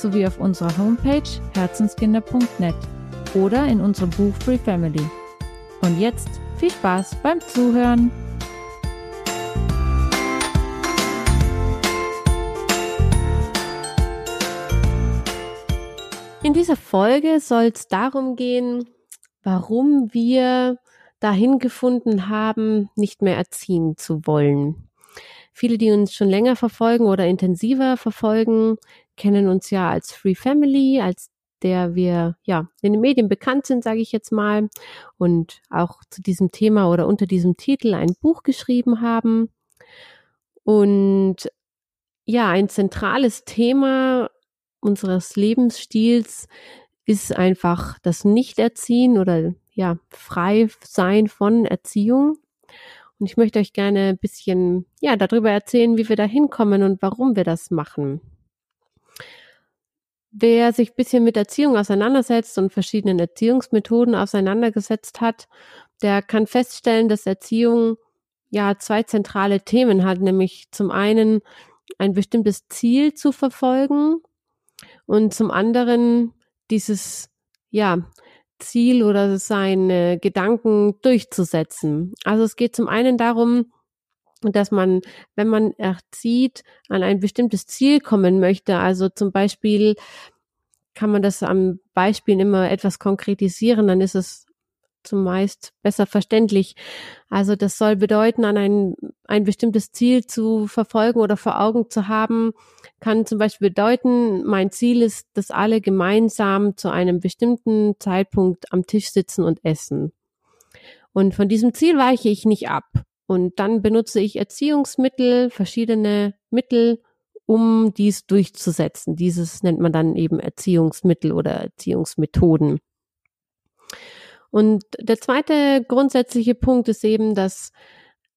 sowie auf unserer Homepage herzenskinder.net oder in unserem Buch Free Family. Und jetzt viel Spaß beim Zuhören! In dieser Folge soll es darum gehen, warum wir dahin gefunden haben, nicht mehr erziehen zu wollen. Viele, die uns schon länger verfolgen oder intensiver verfolgen, kennen uns ja als Free Family, als der wir ja in den Medien bekannt sind, sage ich jetzt mal, und auch zu diesem Thema oder unter diesem Titel ein Buch geschrieben haben. Und ja, ein zentrales Thema unseres Lebensstils ist einfach das Nichterziehen oder ja, frei sein von Erziehung. Und ich möchte euch gerne ein bisschen, ja, darüber erzählen, wie wir da hinkommen und warum wir das machen. Wer sich ein bisschen mit Erziehung auseinandersetzt und verschiedenen Erziehungsmethoden auseinandergesetzt hat, der kann feststellen, dass Erziehung ja zwei zentrale Themen hat, nämlich zum einen ein bestimmtes Ziel zu verfolgen und zum anderen dieses ja Ziel oder seine Gedanken durchzusetzen. Also es geht zum einen darum, dass man, wenn man erzieht, an ein bestimmtes Ziel kommen möchte. Also zum Beispiel kann man das am Beispiel immer etwas konkretisieren, dann ist es zumeist besser verständlich. Also das soll bedeuten, an ein, ein bestimmtes Ziel zu verfolgen oder vor Augen zu haben, kann zum Beispiel bedeuten, mein Ziel ist, dass alle gemeinsam zu einem bestimmten Zeitpunkt am Tisch sitzen und essen. Und von diesem Ziel weiche ich nicht ab. Und dann benutze ich Erziehungsmittel, verschiedene Mittel, um dies durchzusetzen. Dieses nennt man dann eben Erziehungsmittel oder Erziehungsmethoden. Und der zweite grundsätzliche Punkt ist eben, dass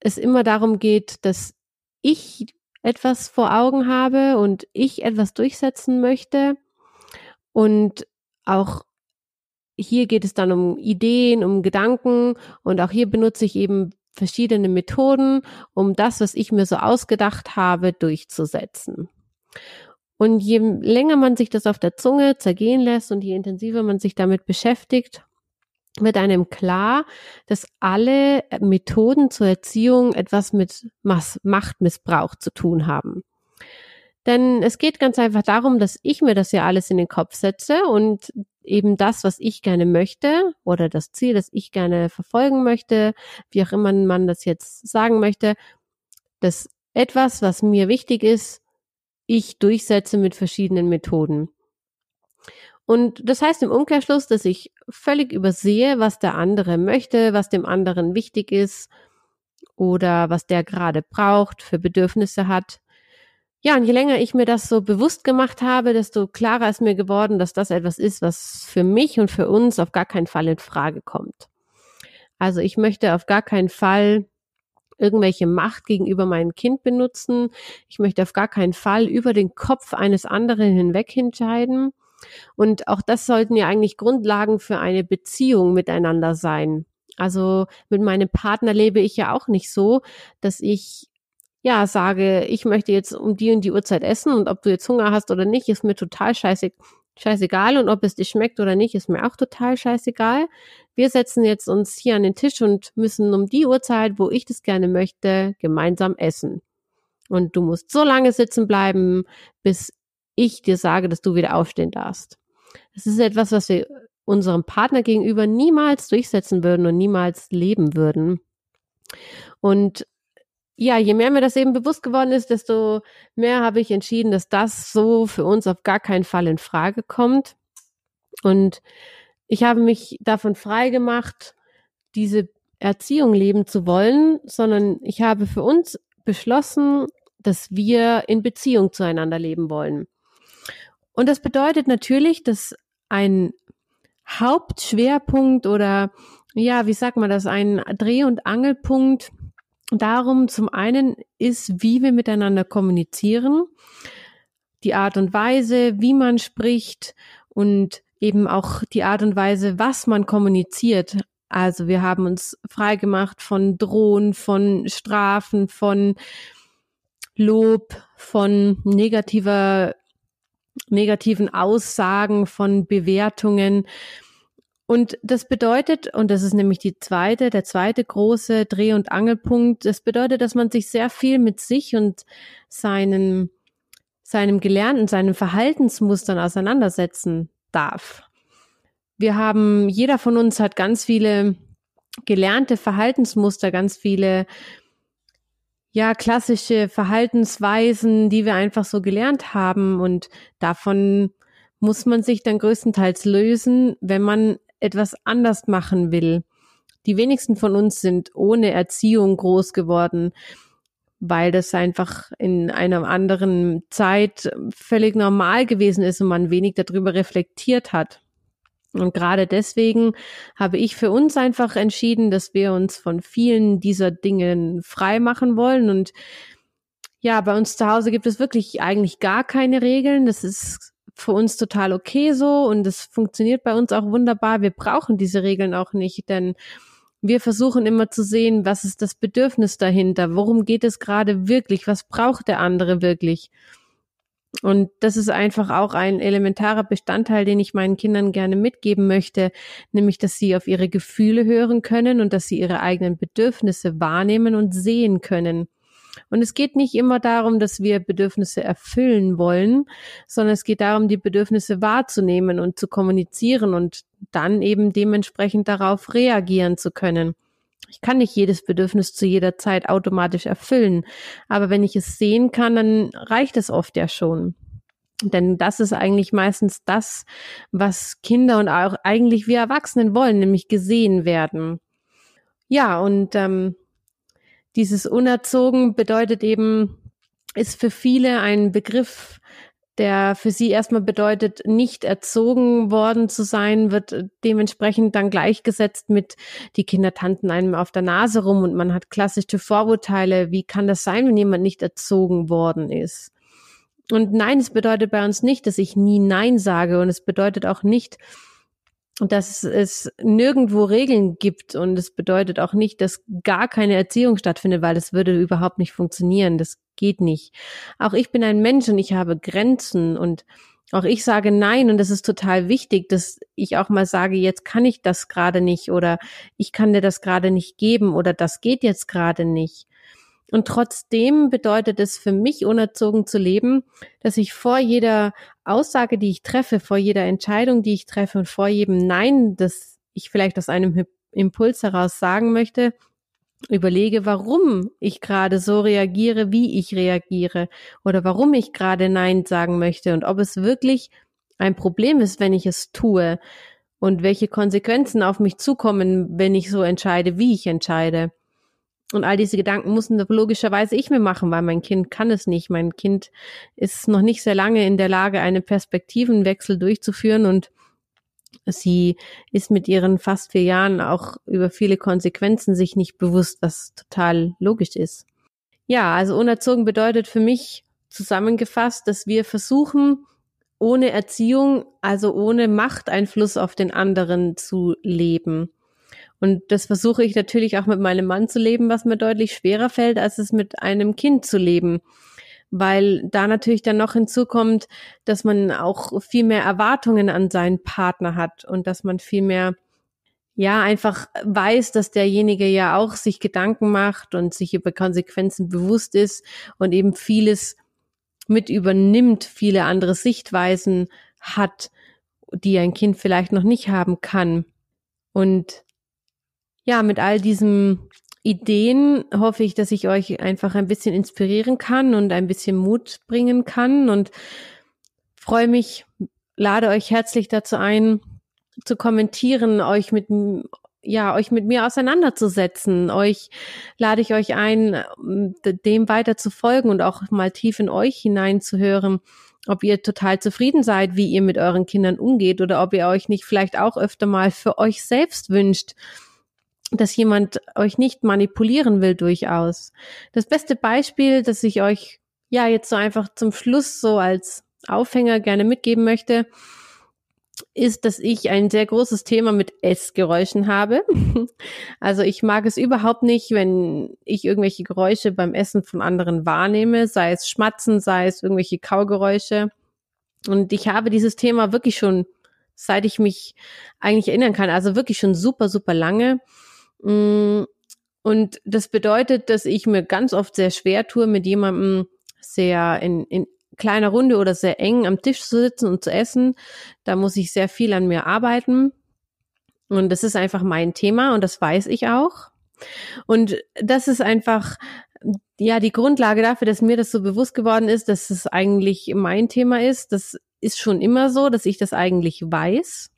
es immer darum geht, dass ich etwas vor Augen habe und ich etwas durchsetzen möchte. Und auch hier geht es dann um Ideen, um Gedanken und auch hier benutze ich eben verschiedene Methoden, um das, was ich mir so ausgedacht habe, durchzusetzen. Und je länger man sich das auf der Zunge zergehen lässt und je intensiver man sich damit beschäftigt, wird einem klar, dass alle Methoden zur Erziehung etwas mit Machtmissbrauch zu tun haben. Denn es geht ganz einfach darum, dass ich mir das ja alles in den Kopf setze und eben das, was ich gerne möchte oder das Ziel, das ich gerne verfolgen möchte, wie auch immer man das jetzt sagen möchte, dass etwas, was mir wichtig ist, ich durchsetze mit verschiedenen Methoden. Und das heißt im Umkehrschluss, dass ich völlig übersehe, was der andere möchte, was dem anderen wichtig ist oder was der gerade braucht, für Bedürfnisse hat. Ja, und je länger ich mir das so bewusst gemacht habe, desto klarer ist mir geworden, dass das etwas ist, was für mich und für uns auf gar keinen Fall in Frage kommt. Also ich möchte auf gar keinen Fall irgendwelche Macht gegenüber meinem Kind benutzen. Ich möchte auf gar keinen Fall über den Kopf eines anderen hinweg entscheiden. Und auch das sollten ja eigentlich Grundlagen für eine Beziehung miteinander sein. Also mit meinem Partner lebe ich ja auch nicht so, dass ich ja sage, ich möchte jetzt um die und die Uhrzeit essen und ob du jetzt Hunger hast oder nicht, ist mir total scheiße, scheißegal und ob es dir schmeckt oder nicht, ist mir auch total scheißegal. Wir setzen jetzt uns hier an den Tisch und müssen um die Uhrzeit, wo ich das gerne möchte, gemeinsam essen. Und du musst so lange sitzen bleiben, bis ich dir sage, dass du wieder aufstehen darfst. Das ist etwas, was wir unserem Partner gegenüber niemals durchsetzen würden und niemals leben würden. Und ja, je mehr mir das eben bewusst geworden ist, desto mehr habe ich entschieden, dass das so für uns auf gar keinen Fall in Frage kommt. Und ich habe mich davon frei gemacht, diese Erziehung leben zu wollen, sondern ich habe für uns beschlossen, dass wir in Beziehung zueinander leben wollen. Und das bedeutet natürlich, dass ein Hauptschwerpunkt oder ja, wie sagt man das, ein Dreh- und Angelpunkt darum zum einen ist, wie wir miteinander kommunizieren, die Art und Weise, wie man spricht und eben auch die Art und Weise, was man kommuniziert. Also wir haben uns frei gemacht von Drohen, von Strafen, von Lob, von negativer, negativen Aussagen, von Bewertungen. Und das bedeutet, und das ist nämlich die zweite, der zweite große Dreh- und Angelpunkt, das bedeutet, dass man sich sehr viel mit sich und seinen, seinem Gelernten, seinen Verhaltensmustern auseinandersetzen darf. Wir haben, jeder von uns hat ganz viele gelernte Verhaltensmuster, ganz viele, ja, klassische Verhaltensweisen, die wir einfach so gelernt haben und davon muss man sich dann größtenteils lösen, wenn man etwas anders machen will. Die wenigsten von uns sind ohne Erziehung groß geworden, weil das einfach in einer anderen Zeit völlig normal gewesen ist und man wenig darüber reflektiert hat. Und gerade deswegen habe ich für uns einfach entschieden, dass wir uns von vielen dieser Dingen frei machen wollen. Und ja, bei uns zu Hause gibt es wirklich eigentlich gar keine Regeln. Das ist für uns total okay so und es funktioniert bei uns auch wunderbar. Wir brauchen diese Regeln auch nicht, denn wir versuchen immer zu sehen, was ist das Bedürfnis dahinter, worum geht es gerade wirklich, was braucht der andere wirklich. Und das ist einfach auch ein elementarer Bestandteil, den ich meinen Kindern gerne mitgeben möchte, nämlich, dass sie auf ihre Gefühle hören können und dass sie ihre eigenen Bedürfnisse wahrnehmen und sehen können. Und es geht nicht immer darum, dass wir Bedürfnisse erfüllen wollen, sondern es geht darum, die Bedürfnisse wahrzunehmen und zu kommunizieren und dann eben dementsprechend darauf reagieren zu können. Ich kann nicht jedes Bedürfnis zu jeder Zeit automatisch erfüllen, aber wenn ich es sehen kann, dann reicht es oft ja schon. Denn das ist eigentlich meistens das, was Kinder und auch eigentlich wir Erwachsenen wollen, nämlich gesehen werden. Ja, und ähm, dieses unerzogen bedeutet eben, ist für viele ein Begriff, der für sie erstmal bedeutet, nicht erzogen worden zu sein, wird dementsprechend dann gleichgesetzt mit, die Kinder tanten einem auf der Nase rum und man hat klassische Vorurteile. Wie kann das sein, wenn jemand nicht erzogen worden ist? Und nein, es bedeutet bei uns nicht, dass ich nie Nein sage und es bedeutet auch nicht, dass es nirgendwo Regeln gibt und es bedeutet auch nicht, dass gar keine Erziehung stattfindet, weil das würde überhaupt nicht funktionieren. Das geht nicht. Auch ich bin ein Mensch und ich habe Grenzen und auch ich sage nein und das ist total wichtig, dass ich auch mal sage, jetzt kann ich das gerade nicht oder ich kann dir das gerade nicht geben oder das geht jetzt gerade nicht. Und trotzdem bedeutet es für mich, unerzogen zu leben, dass ich vor jeder Aussage, die ich treffe, vor jeder Entscheidung, die ich treffe und vor jedem Nein, das ich vielleicht aus einem Impuls heraus sagen möchte, überlege, warum ich gerade so reagiere, wie ich reagiere oder warum ich gerade Nein sagen möchte und ob es wirklich ein Problem ist, wenn ich es tue und welche Konsequenzen auf mich zukommen, wenn ich so entscheide, wie ich entscheide. Und all diese Gedanken mussten logischerweise ich mir machen, weil mein Kind kann es nicht. Mein Kind ist noch nicht sehr lange in der Lage, einen Perspektivenwechsel durchzuführen und sie ist mit ihren fast vier Jahren auch über viele Konsequenzen sich nicht bewusst, was total logisch ist. Ja, also unerzogen bedeutet für mich zusammengefasst, dass wir versuchen, ohne Erziehung, also ohne Machteinfluss auf den anderen zu leben. Und das versuche ich natürlich auch mit meinem Mann zu leben, was mir deutlich schwerer fällt, als es mit einem Kind zu leben. Weil da natürlich dann noch hinzukommt, dass man auch viel mehr Erwartungen an seinen Partner hat und dass man viel mehr ja, einfach weiß, dass derjenige ja auch sich Gedanken macht und sich über Konsequenzen bewusst ist und eben vieles mit übernimmt, viele andere Sichtweisen hat, die ein Kind vielleicht noch nicht haben kann. Und ja, mit all diesen Ideen hoffe ich, dass ich euch einfach ein bisschen inspirieren kann und ein bisschen Mut bringen kann und freue mich, lade euch herzlich dazu ein, zu kommentieren, euch mit ja, euch mit mir auseinanderzusetzen. Euch lade ich euch ein, dem weiter zu folgen und auch mal tief in euch hineinzuhören, ob ihr total zufrieden seid, wie ihr mit euren Kindern umgeht oder ob ihr euch nicht vielleicht auch öfter mal für euch selbst wünscht, dass jemand euch nicht manipulieren will durchaus. Das beste Beispiel, das ich euch ja jetzt so einfach zum Schluss so als Aufhänger gerne mitgeben möchte, ist, dass ich ein sehr großes Thema mit Essgeräuschen habe. Also ich mag es überhaupt nicht, wenn ich irgendwelche Geräusche beim Essen von anderen wahrnehme, sei es Schmatzen, sei es irgendwelche Kaugeräusche. Und ich habe dieses Thema wirklich schon, seit ich mich eigentlich erinnern kann, also wirklich schon super, super lange. Mm, und das bedeutet, dass ich mir ganz oft sehr schwer tue, mit jemandem sehr in, in kleiner Runde oder sehr eng am Tisch zu sitzen und zu essen. Da muss ich sehr viel an mir arbeiten. Und das ist einfach mein Thema und das weiß ich auch. Und das ist einfach, ja, die Grundlage dafür, dass mir das so bewusst geworden ist, dass es eigentlich mein Thema ist. Das ist schon immer so, dass ich das eigentlich weiß.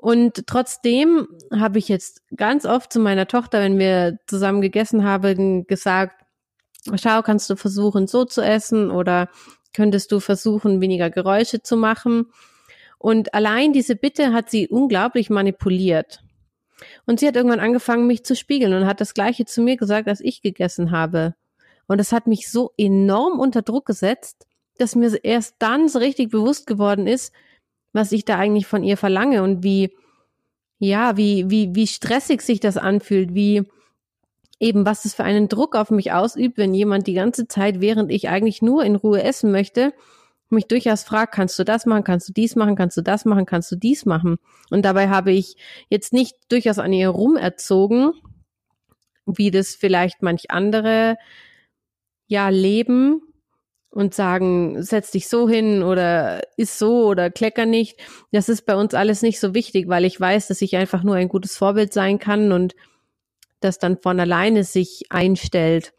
Und trotzdem habe ich jetzt ganz oft zu meiner Tochter, wenn wir zusammen gegessen haben, gesagt, schau, kannst du versuchen, so zu essen oder könntest du versuchen, weniger Geräusche zu machen. Und allein diese Bitte hat sie unglaublich manipuliert. Und sie hat irgendwann angefangen, mich zu spiegeln und hat das Gleiche zu mir gesagt, als ich gegessen habe. Und das hat mich so enorm unter Druck gesetzt, dass mir erst dann so richtig bewusst geworden ist, was ich da eigentlich von ihr verlange und wie, ja, wie, wie, wie stressig sich das anfühlt, wie, eben was es für einen Druck auf mich ausübt, wenn jemand die ganze Zeit, während ich eigentlich nur in Ruhe essen möchte, mich durchaus fragt, kannst du das machen, kannst du dies machen, kannst du das machen, kannst du dies machen. Und dabei habe ich jetzt nicht durchaus an ihr rumerzogen, wie das vielleicht manch andere ja leben und sagen, setz dich so hin oder ist so oder klecker nicht. Das ist bei uns alles nicht so wichtig, weil ich weiß, dass ich einfach nur ein gutes Vorbild sein kann und das dann von alleine sich einstellt,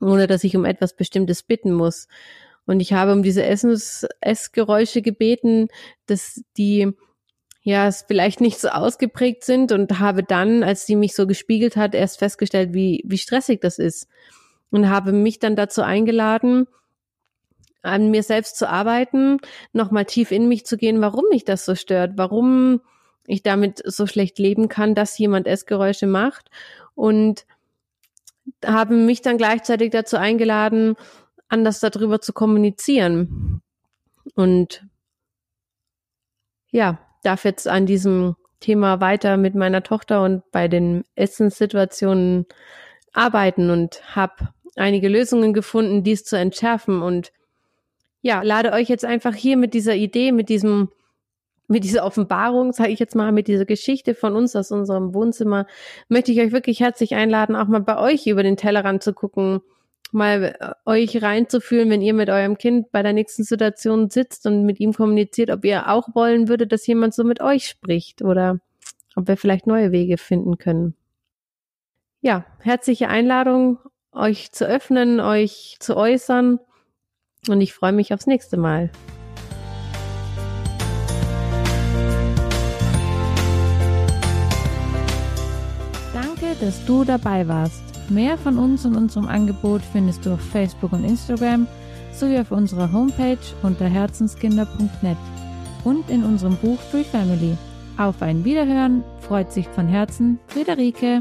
ohne dass ich um etwas Bestimmtes bitten muss. Und ich habe um diese Essens Essgeräusche gebeten, dass die ja es vielleicht nicht so ausgeprägt sind und habe dann, als sie mich so gespiegelt hat, erst festgestellt, wie, wie stressig das ist. Und habe mich dann dazu eingeladen, an mir selbst zu arbeiten, nochmal tief in mich zu gehen, warum mich das so stört, warum ich damit so schlecht leben kann, dass jemand Essgeräusche macht und habe mich dann gleichzeitig dazu eingeladen, anders darüber zu kommunizieren. Und ja, darf jetzt an diesem Thema weiter mit meiner Tochter und bei den Essenssituationen arbeiten und habe einige Lösungen gefunden, dies zu entschärfen und ja, lade euch jetzt einfach hier mit dieser Idee, mit diesem mit dieser Offenbarung, sage ich jetzt mal, mit dieser Geschichte von uns aus unserem Wohnzimmer, möchte ich euch wirklich herzlich einladen, auch mal bei euch über den Tellerrand zu gucken, mal äh, euch reinzufühlen, wenn ihr mit eurem Kind bei der nächsten Situation sitzt und mit ihm kommuniziert, ob ihr auch wollen würdet, dass jemand so mit euch spricht oder ob wir vielleicht neue Wege finden können. Ja, herzliche Einladung, euch zu öffnen, euch zu äußern und ich freue mich aufs nächste Mal. dass du dabei warst. Mehr von uns und unserem Angebot findest du auf Facebook und Instagram sowie auf unserer Homepage unter herzenskinder.net und in unserem Buch Free Family. Auf ein Wiederhören freut sich von Herzen Friederike.